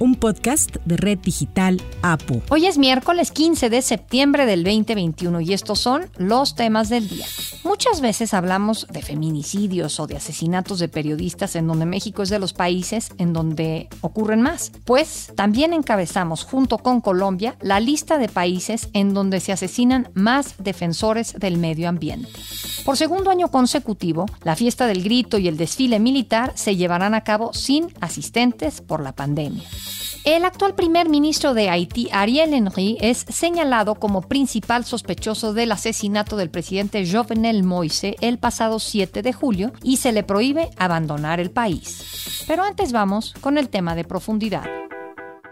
un podcast de Red Digital APU. Hoy es miércoles 15 de septiembre del 2021 y estos son los temas del día. Muchas veces hablamos de feminicidios o de asesinatos de periodistas en donde México es de los países en donde ocurren más. Pues también encabezamos junto con Colombia la lista de países en donde se asesinan más defensores del medio ambiente. Por segundo año consecutivo, la fiesta del grito y el desfile militar se llevarán a cabo sin asistentes por la pandemia. El actual primer ministro de Haití, Ariel Henry, es señalado como principal sospechoso del asesinato del presidente Jovenel Moise el pasado 7 de julio y se le prohíbe abandonar el país. Pero antes vamos con el tema de profundidad.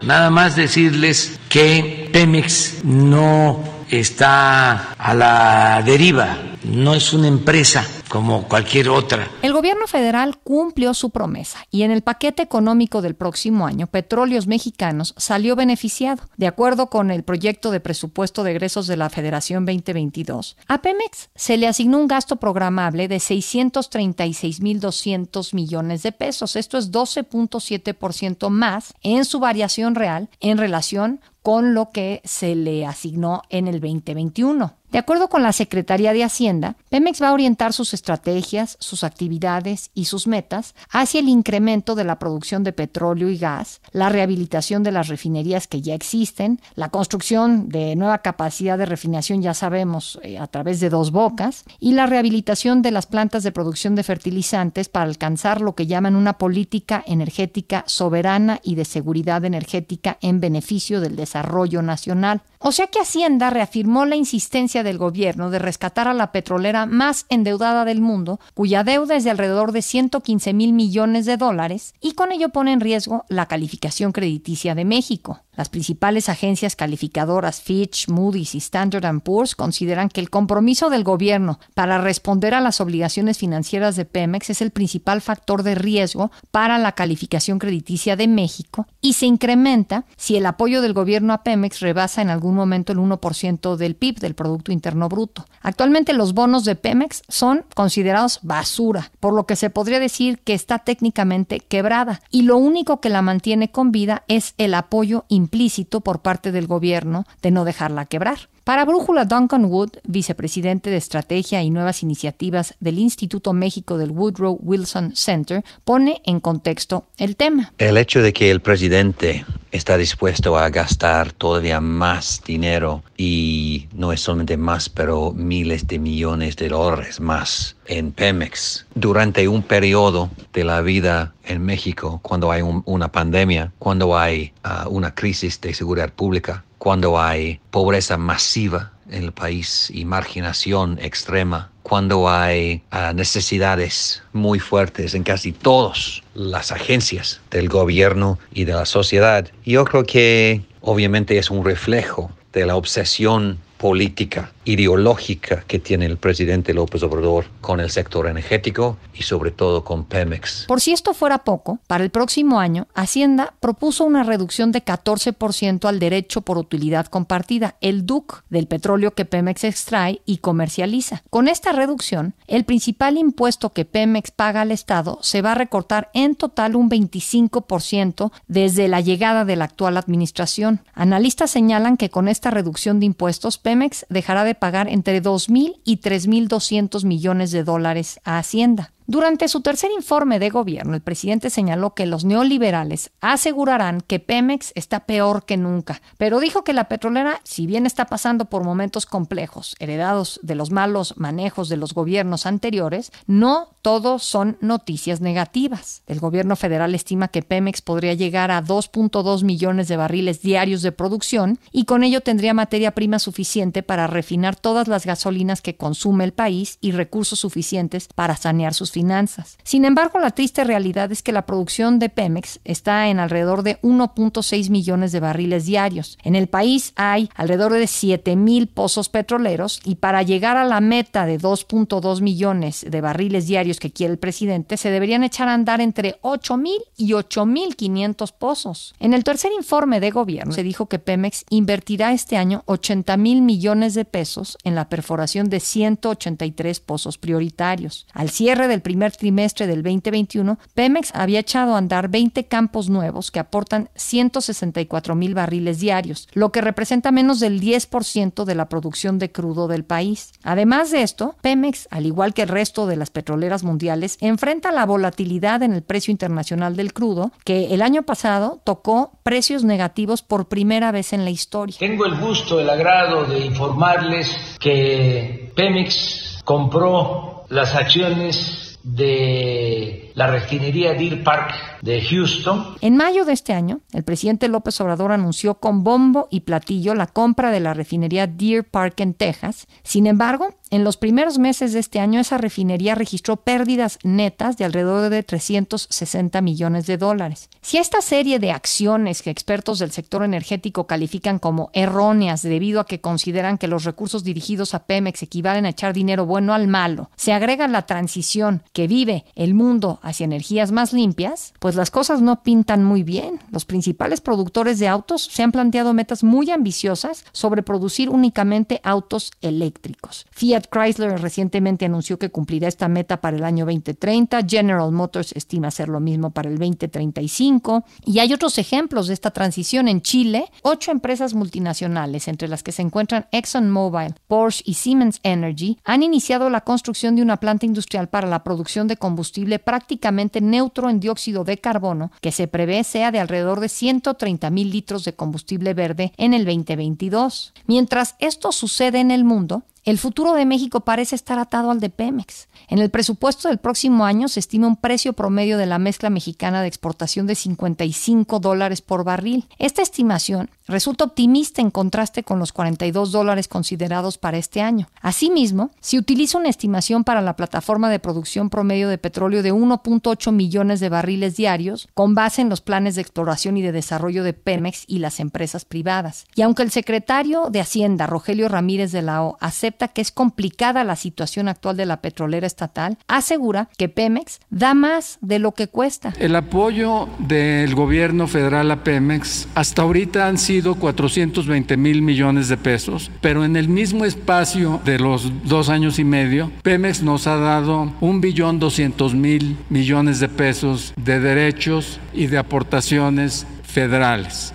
Nada más decirles que Pemex no está a la deriva, no es una empresa como cualquier otra. El gobierno federal cumplió su promesa y en el paquete económico del próximo año, Petróleos Mexicanos salió beneficiado. De acuerdo con el proyecto de presupuesto de egresos de la Federación 2022, a Pemex se le asignó un gasto programable de 636.200 millones de pesos. Esto es 12.7% más en su variación real en relación con lo que se le asignó en el 2021. De acuerdo con la Secretaría de Hacienda, Pemex va a orientar sus estrategias, sus actividades y sus metas hacia el incremento de la producción de petróleo y gas, la rehabilitación de las refinerías que ya existen, la construcción de nueva capacidad de refinación, ya sabemos, eh, a través de dos bocas, y la rehabilitación de las plantas de producción de fertilizantes para alcanzar lo que llaman una política energética soberana y de seguridad energética en beneficio del desarrollo nacional. O sea que Hacienda reafirmó la insistencia del gobierno de rescatar a la petrolera más endeudada del mundo, cuya deuda es de alrededor de 115 mil millones de dólares, y con ello pone en riesgo la calificación crediticia de México. Las principales agencias calificadoras Fitch, Moody's y Standard Poor's consideran que el compromiso del gobierno para responder a las obligaciones financieras de Pemex es el principal factor de riesgo para la calificación crediticia de México y se incrementa si el apoyo del gobierno a Pemex rebasa en algún momento el 1% del PIB, del Producto Interno Bruto. Actualmente los bonos de Pemex son considerados basura, por lo que se podría decir que está técnicamente quebrada y lo único que la mantiene con vida es el apoyo implícito por parte del gobierno de no dejarla quebrar. Para Brújula, Duncan Wood, vicepresidente de Estrategia y Nuevas Iniciativas del Instituto México del Woodrow Wilson Center, pone en contexto el tema. El hecho de que el presidente está dispuesto a gastar todavía más dinero y no es solamente más, pero miles de millones de dólares más en Pemex durante un periodo de la vida en México, cuando hay una pandemia, cuando hay ah, una crisis de seguridad pública, cuando hay pobreza masiva en el país y marginación extrema, cuando hay ah, necesidades muy fuertes en casi todas las agencias del gobierno y de la sociedad. Yo creo que obviamente es un reflejo de la obsesión política ideológica que tiene el presidente López Obrador con el sector energético y sobre todo con Pemex. Por si esto fuera poco, para el próximo año, Hacienda propuso una reducción de 14% al derecho por utilidad compartida, el DUC, del petróleo que Pemex extrae y comercializa. Con esta reducción, el principal impuesto que Pemex paga al Estado se va a recortar en total un 25% desde la llegada de la actual administración. Analistas señalan que con esta reducción de impuestos, Pemex dejará de pagar entre 2.000 y 3.200 millones de dólares a Hacienda. Durante su tercer informe de gobierno, el presidente señaló que los neoliberales asegurarán que Pemex está peor que nunca, pero dijo que la petrolera, si bien está pasando por momentos complejos, heredados de los malos manejos de los gobiernos anteriores, no todos son noticias negativas. El gobierno federal estima que Pemex podría llegar a 2.2 millones de barriles diarios de producción y con ello tendría materia prima suficiente para refinar todas las gasolinas que consume el país y recursos suficientes para sanear sus. Sin embargo, la triste realidad es que la producción de Pemex está en alrededor de 1.6 millones de barriles diarios. En el país hay alrededor de 7 mil pozos petroleros y para llegar a la meta de 2.2 millones de barriles diarios que quiere el presidente, se deberían echar a andar entre 8 mil y 8 mil 500 pozos. En el tercer informe de gobierno se dijo que Pemex invertirá este año 80 mil millones de pesos en la perforación de 183 pozos prioritarios. Al cierre del primer trimestre del 2021, Pemex había echado a andar 20 campos nuevos que aportan 164 mil barriles diarios, lo que representa menos del 10% de la producción de crudo del país. Además de esto, Pemex, al igual que el resto de las petroleras mundiales, enfrenta la volatilidad en el precio internacional del crudo, que el año pasado tocó precios negativos por primera vez en la historia. Tengo el gusto, el agrado de informarles que Pemex compró las acciones de la refinería Deer Park de Houston. En mayo de este año, el presidente López Obrador anunció con bombo y platillo la compra de la refinería Deer Park en Texas. Sin embargo, en los primeros meses de este año, esa refinería registró pérdidas netas de alrededor de 360 millones de dólares. Si esta serie de acciones que expertos del sector energético califican como erróneas debido a que consideran que los recursos dirigidos a Pemex equivalen a echar dinero bueno al malo, se agrega la transición que vive el mundo hacia energías más limpias, pues las cosas no pintan muy bien. Los principales productores de autos se han planteado metas muy ambiciosas sobre producir únicamente autos eléctricos. Fiat Chrysler recientemente anunció que cumplirá esta meta para el año 2030, General Motors estima hacer lo mismo para el 2035 y hay otros ejemplos de esta transición en Chile. Ocho empresas multinacionales, entre las que se encuentran ExxonMobil, Porsche y Siemens Energy, han iniciado la construcción de una planta industrial para la producción de combustible prácticamente neutro en dióxido de carbono, que se prevé sea de alrededor de 130 mil litros de combustible verde en el 2022. Mientras esto sucede en el mundo, el futuro de México parece estar atado al de Pemex. En el presupuesto del próximo año se estima un precio promedio de la mezcla mexicana de exportación de 55 dólares por barril. Esta estimación resulta optimista en contraste con los 42 dólares considerados para este año. Asimismo, se utiliza una estimación para la plataforma de producción promedio de petróleo de 1.8 millones de barriles diarios, con base en los planes de exploración y de desarrollo de Pemex y las empresas privadas. Y aunque el secretario de Hacienda, Rogelio Ramírez de la O, acepta que es complicada la situación actual de la petrolera estatal, asegura que Pemex da más de lo que cuesta. El apoyo del gobierno federal a Pemex hasta ahorita han sido 420 mil millones de pesos, pero en el mismo espacio de los dos años y medio, Pemex nos ha dado un billón 200 mil millones de pesos de derechos y de aportaciones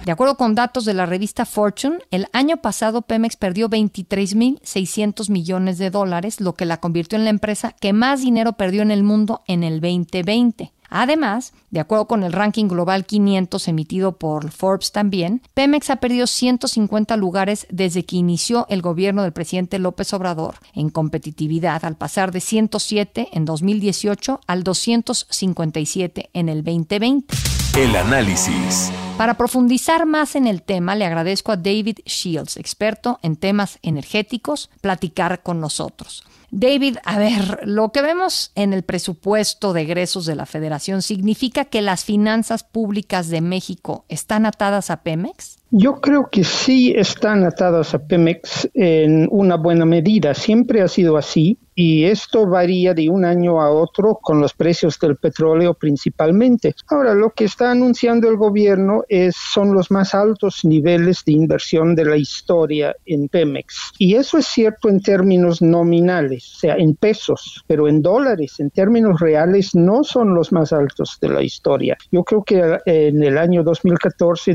De acuerdo con datos de la revista Fortune, el año pasado Pemex perdió 23.600 millones de dólares, lo que la convirtió en la empresa que más dinero perdió en el mundo en el 2020. Además, de acuerdo con el ranking global 500 emitido por Forbes también, Pemex ha perdido 150 lugares desde que inició el gobierno del presidente López Obrador en competitividad, al pasar de 107 en 2018 al 257 en el 2020. El análisis. Para profundizar más en el tema, le agradezco a David Shields, experto en temas energéticos, platicar con nosotros. David, a ver, lo que vemos en el presupuesto de egresos de la Federación significa que las finanzas públicas de México están atadas a Pemex? Yo creo que sí están atadas a Pemex en una buena medida. Siempre ha sido así y esto varía de un año a otro con los precios del petróleo principalmente. Ahora, lo que está anunciando el gobierno es, son los más altos niveles de inversión de la historia en Pemex. Y eso es cierto en términos nominales, o sea, en pesos, pero en dólares, en términos reales, no son los más altos de la historia. Yo creo que eh, en el año 2014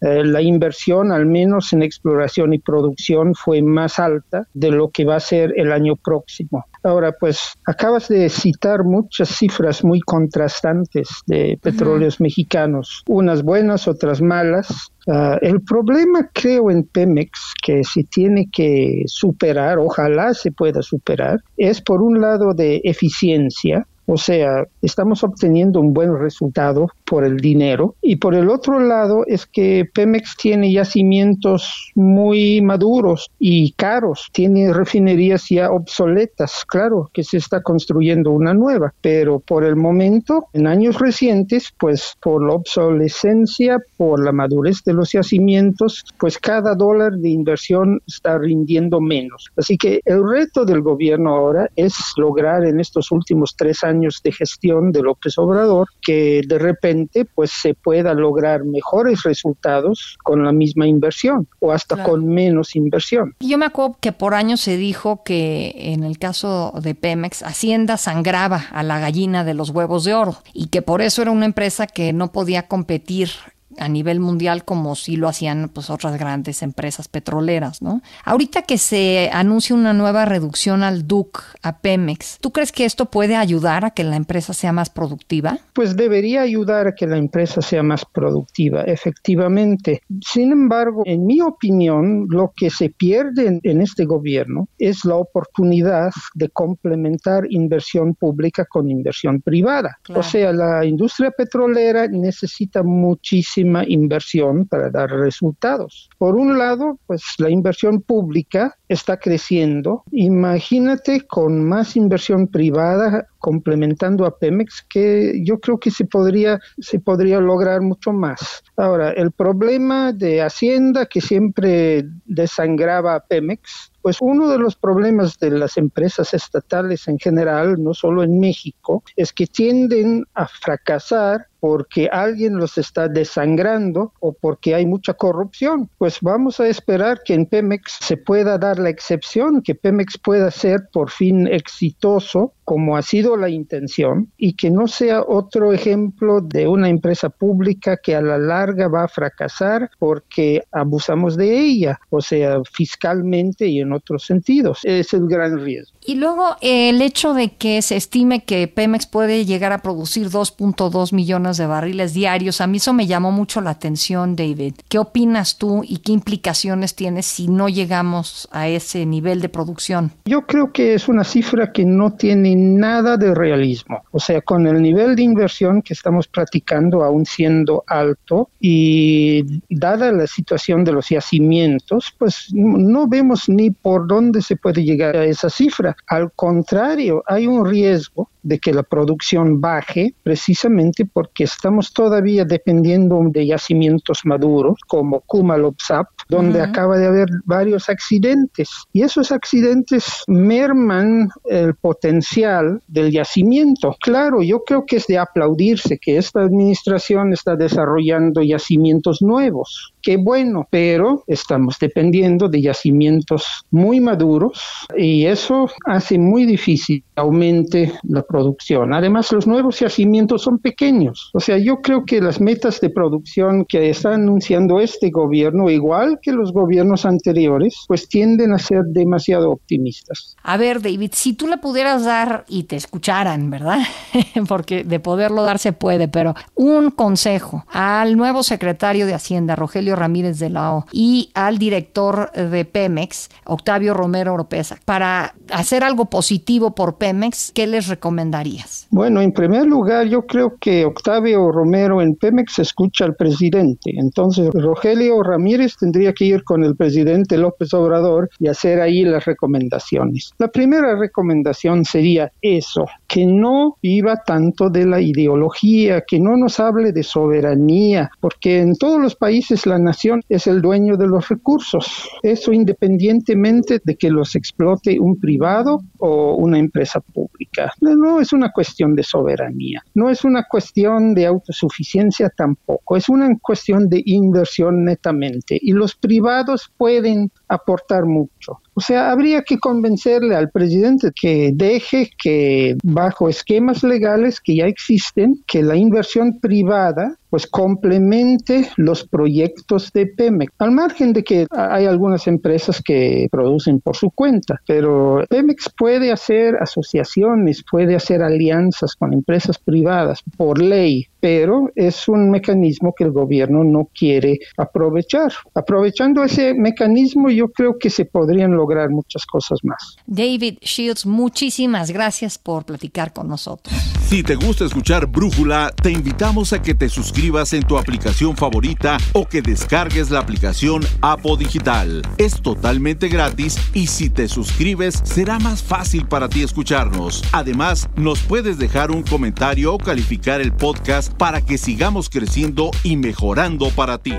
y 2015, eh, la inversión, al menos en exploración y producción, fue más alta de lo que va a ser el año próximo. Ahora, pues acabas de citar muchas cifras muy contrastantes de petróleos mexicanos, unas buenas, otras malas. Ah, el problema, creo, en Pemex, que se tiene que superar, ojalá se pueda superar, es por un lado de eficiencia, O sea, estamos obteniendo un buen resultado por el dinero. Y por el otro lado es que Pemex tiene yacimientos muy maduros y caros, tiene refinerías ya obsoletas. Claro que se está construyendo una nueva, pero por el momento, en años recientes, pues por la obsolescencia, por la madurez de los yacimientos, pues cada dólar de inversión está rindiendo menos. Así que el reto del gobierno ahora es lograr en estos últimos tres años de gestión de López Obrador que de repente pues se pueda lograr mejores resultados con la misma inversión o hasta con menos inversión. Yo me acuerdo que por años se dijo que en el caso de Pemex, Hacienda sangraba a la gallina de los huevos de oro y que por eso era una empresa que no podía competir a nivel mundial como si lo hacían pues otras grandes empresas petroleras, ¿no? Ahorita que se anuncia una nueva reducción al DUC a Pemex, ¿tú crees que esto puede ayudar a que la empresa sea más productiva? Pues debería ayudar a que la empresa sea más productiva, efectivamente. Sin embargo, en mi opinión, lo que se pierde en, este gobierno es la oportunidad de complementar inversión pública con inversión privada. O sea, la industria petrolera necesita muchísimo inversión para dar resultados. Por un lado, pues la inversión pública está creciendo. Imagínate con más inversión privada complementando a Pemex que yo creo que se podría se podría lograr mucho más. Ahora, el problema de Hacienda que siempre desangraba a Pemex pues uno de los problemas de las empresas estatales en general, no solo en México, es que tienden a fracasar porque alguien los está desangrando o porque hay mucha corrupción. Pues vamos a esperar que en Pemex se pueda dar la excepción, que Pemex pueda ser por fin exitoso como ha sido la intención y que no sea otro ejemplo de una empresa pública que a la larga va a fracasar porque abusamos de ella, o sea, fiscalmente y en otros sentidos. Es el gran riesgo. Y luego el hecho de que se estime que Pemex puede llegar a producir 2.2 millones de barriles diarios, a mí eso me llamó mucho la atención, David. ¿Qué opinas tú y qué implicaciones tienes si no llegamos a ese nivel de producción? Yo creo que es una cifra que no tiene nada de realismo. O sea, con el nivel de inversión que estamos practicando aún siendo alto y dada la situación de los yacimientos, pues no vemos ni por dónde se puede llegar a esa cifra. Al contrario, hay un riesgo de que la producción baje precisamente porque estamos todavía dependiendo de yacimientos maduros como Kumalopsap, donde acaba de haber varios accidentes y esos accidentes merman el potencial del yacimiento. Claro, yo creo que es de aplaudirse que esta administración está desarrollando yacimientos nuevos. Qué bueno, pero estamos dependiendo de yacimientos muy maduros y eso hace muy difícil que aumente la producción. Además, los nuevos yacimientos son pequeños. O sea, yo creo que las metas de producción que está anunciando este gobierno, igual que los gobiernos anteriores, pues tienden a ser demasiado optimistas. A ver, David, si tú le pudieras dar y te escucharan, ¿verdad? Porque de poderlo dar se puede, pero un consejo al nuevo secretario de Hacienda, Rogelio Ramírez de la O, y al director de Pemex, Octavio Romero Oropesa, para hacer algo positivo por Pemex, ¿qué les recomendarías? Bueno, en primer lugar, yo creo que Octavio Romero en Pemex escucha al presidente. Entonces, Rogelio Ramírez tendría que ir con el presidente López Obrador y hacer ahí las recomendaciones. La primera recomendación sería eso, que no viva tanto de la ideología, que no nos hable de soberanía, porque en todos los países la nación es el dueño de los recursos. Eso independientemente de que los explote un privado o una empresa pública. No es una cuestión de soberanía, no es una cuestión de autosuficiencia tampoco, es una cuestión de inversión netamente y los privados pueden aportar mucho. O sea, habría que convencerle al presidente que deje que bajo esquemas legales que ya existen, que la inversión privada pues complemente los proyectos de Pemex. Al margen de que hay algunas empresas que producen por su cuenta, pero Pemex puede hacer asociaciones, puede hacer alianzas con empresas privadas por ley, pero es un mecanismo que el gobierno no quiere aprovechar. Aprovechando ese mecanismo, yo creo que se podrían lograr muchas cosas más. David Shields, muchísimas gracias por platicar con nosotros. Si te gusta escuchar Brújula, te invitamos a que te suscribas en tu aplicación favorita o que descargues la aplicación Apo Digital. Es totalmente gratis y si te suscribes será más fácil para ti escucharnos. Además, nos puedes dejar un comentario o calificar el podcast para que sigamos creciendo y mejorando para ti.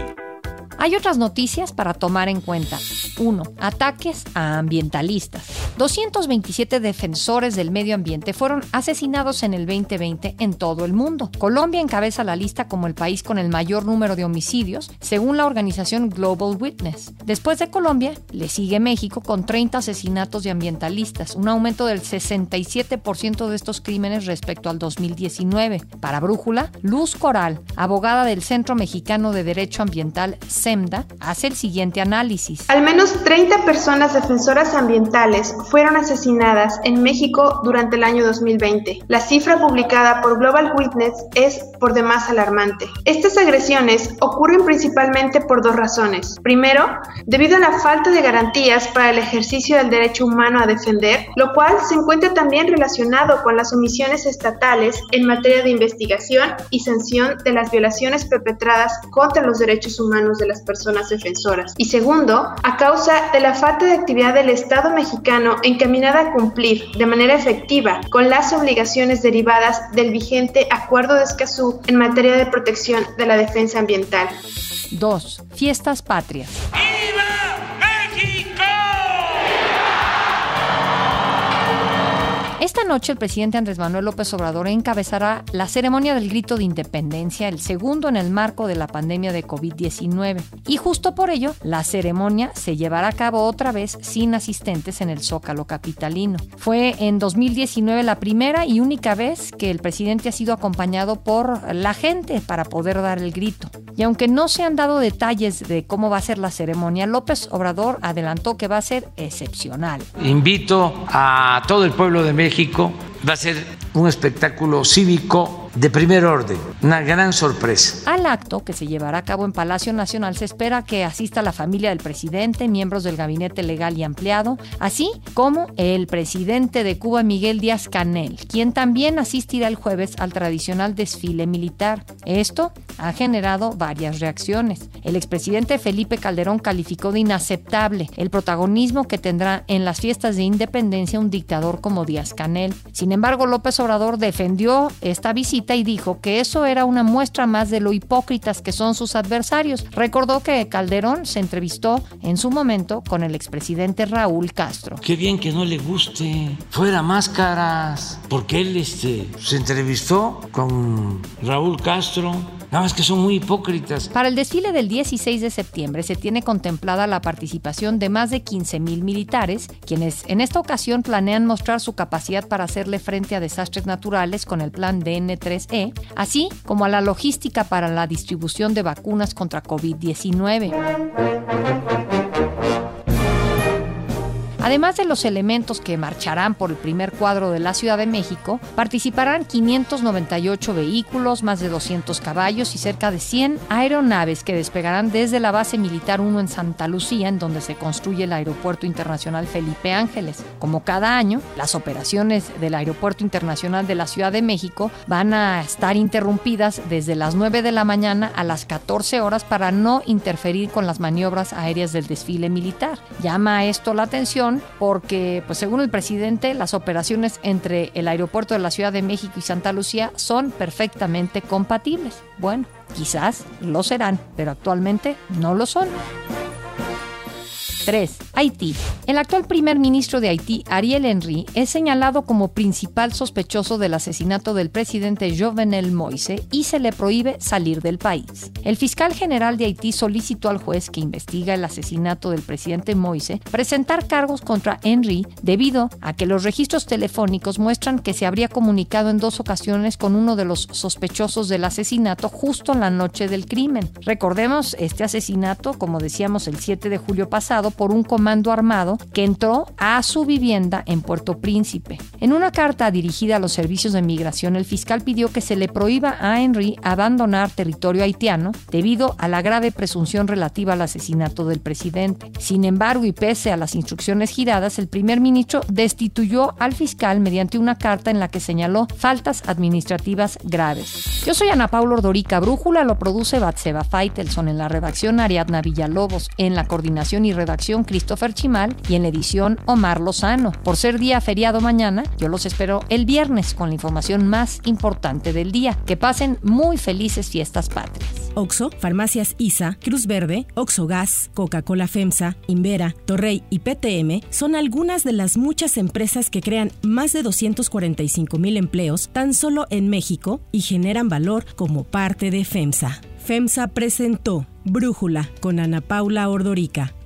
Hay otras noticias para tomar en cuenta. 1. Ataques a ambientalistas. 227 defensores del medio ambiente fueron asesinados en el 2020 en todo el mundo. Colombia encabeza la lista como el país con el mayor número de homicidios, según la organización Global Witness. Después de Colombia, le sigue México con 30 asesinatos de ambientalistas, un aumento del 67% de estos crímenes respecto al 2019. Para Brújula, Luz Coral, abogada del Centro Mexicano de Derecho Ambiental SEMDA, hace el siguiente análisis. Al menos 30 personas defensoras ambientales fueron asesinadas en México durante el año 2020. La cifra publicada por Global Witness es por demás alarmante. Estas agresiones ocurren principalmente por dos razones. Primero, debido a la falta de garantías para el ejercicio del derecho humano a defender, lo cual se encuentra también relacionado con las omisiones estatales en materia de investigación y sanción de las violaciones perpetradas contra los derechos humanos de las personas defensoras. Y segundo, a causa de la falta de actividad del Estado mexicano encaminada a cumplir de manera efectiva con las obligaciones derivadas del vigente Acuerdo de Escazú en materia de protección de la defensa ambiental. 2. Fiestas patrias. Esta noche el presidente Andrés Manuel López Obrador encabezará la ceremonia del grito de independencia, el segundo en el marco de la pandemia de COVID-19. Y justo por ello, la ceremonia se llevará a cabo otra vez sin asistentes en el Zócalo Capitalino. Fue en 2019 la primera y única vez que el presidente ha sido acompañado por la gente para poder dar el grito. Y aunque no se han dado detalles de cómo va a ser la ceremonia, López Obrador adelantó que va a ser excepcional. Invito a todo el pueblo de México va a ser un espectáculo cívico de primer orden, una gran sorpresa. Al acto, que se llevará a cabo en Palacio Nacional, se espera que asista la familia del presidente, miembros del gabinete legal y ampliado, así como el presidente de Cuba, Miguel Díaz Canel, quien también asistirá el jueves al tradicional desfile militar. Esto ha generado varias reacciones. El expresidente Felipe Calderón calificó de inaceptable el protagonismo que tendrá en las fiestas de independencia un dictador como Díaz Canel. Sin embargo, López Obrador defendió esta visita y dijo que eso era una muestra más de lo hipócritas que son sus adversarios. Recordó que Calderón se entrevistó en su momento con el expresidente Raúl Castro. Qué bien que no le guste. Fuera máscaras. Porque él este, se entrevistó con Raúl Castro Nada más que son muy hipócritas. Para el desfile del 16 de septiembre se tiene contemplada la participación de más de 15 mil militares, quienes en esta ocasión planean mostrar su capacidad para hacerle frente a desastres naturales con el plan DN3E, así como a la logística para la distribución de vacunas contra COVID-19. Además de los elementos que marcharán por el primer cuadro de la Ciudad de México, participarán 598 vehículos, más de 200 caballos y cerca de 100 aeronaves que despegarán desde la base militar 1 en Santa Lucía, en donde se construye el Aeropuerto Internacional Felipe Ángeles. Como cada año, las operaciones del Aeropuerto Internacional de la Ciudad de México van a estar interrumpidas desde las 9 de la mañana a las 14 horas para no interferir con las maniobras aéreas del desfile militar. Llama esto la atención porque, pues según el presidente, las operaciones entre el aeropuerto de la Ciudad de México y Santa Lucía son perfectamente compatibles. Bueno, quizás lo serán, pero actualmente no lo son. 3. Haití. El actual primer ministro de Haití, Ariel Henry, es señalado como principal sospechoso del asesinato del presidente Jovenel Moise y se le prohíbe salir del país. El fiscal general de Haití solicitó al juez que investiga el asesinato del presidente Moise presentar cargos contra Henry debido a que los registros telefónicos muestran que se habría comunicado en dos ocasiones con uno de los sospechosos del asesinato justo en la noche del crimen. Recordemos este asesinato, como decíamos, el 7 de julio pasado por un comando armado que entró a su vivienda en Puerto Príncipe. En una carta dirigida a los servicios de migración, el fiscal pidió que se le prohíba a Henry abandonar territorio haitiano debido a la grave presunción relativa al asesinato del presidente. Sin embargo, y pese a las instrucciones giradas, el primer ministro destituyó al fiscal mediante una carta en la que señaló faltas administrativas graves. Yo soy Ana Paula Ordorica Brújula, lo produce Batseba Faitelson en la redacción Ariadna Villalobos, en la coordinación y Christopher Chimal y en la edición Omar Lozano. Por ser día feriado mañana, yo los espero el viernes con la información más importante del día. Que pasen muy felices fiestas patrias. Oxo, Farmacias ISA, Cruz Verde, Oxo Gas, Coca-Cola FEMSA, Invera, Torrey y PTM son algunas de las muchas empresas que crean más de 245 mil empleos tan solo en México y generan valor como parte de FEMSA. FEMSA presentó Brújula con Ana Paula Ordorica,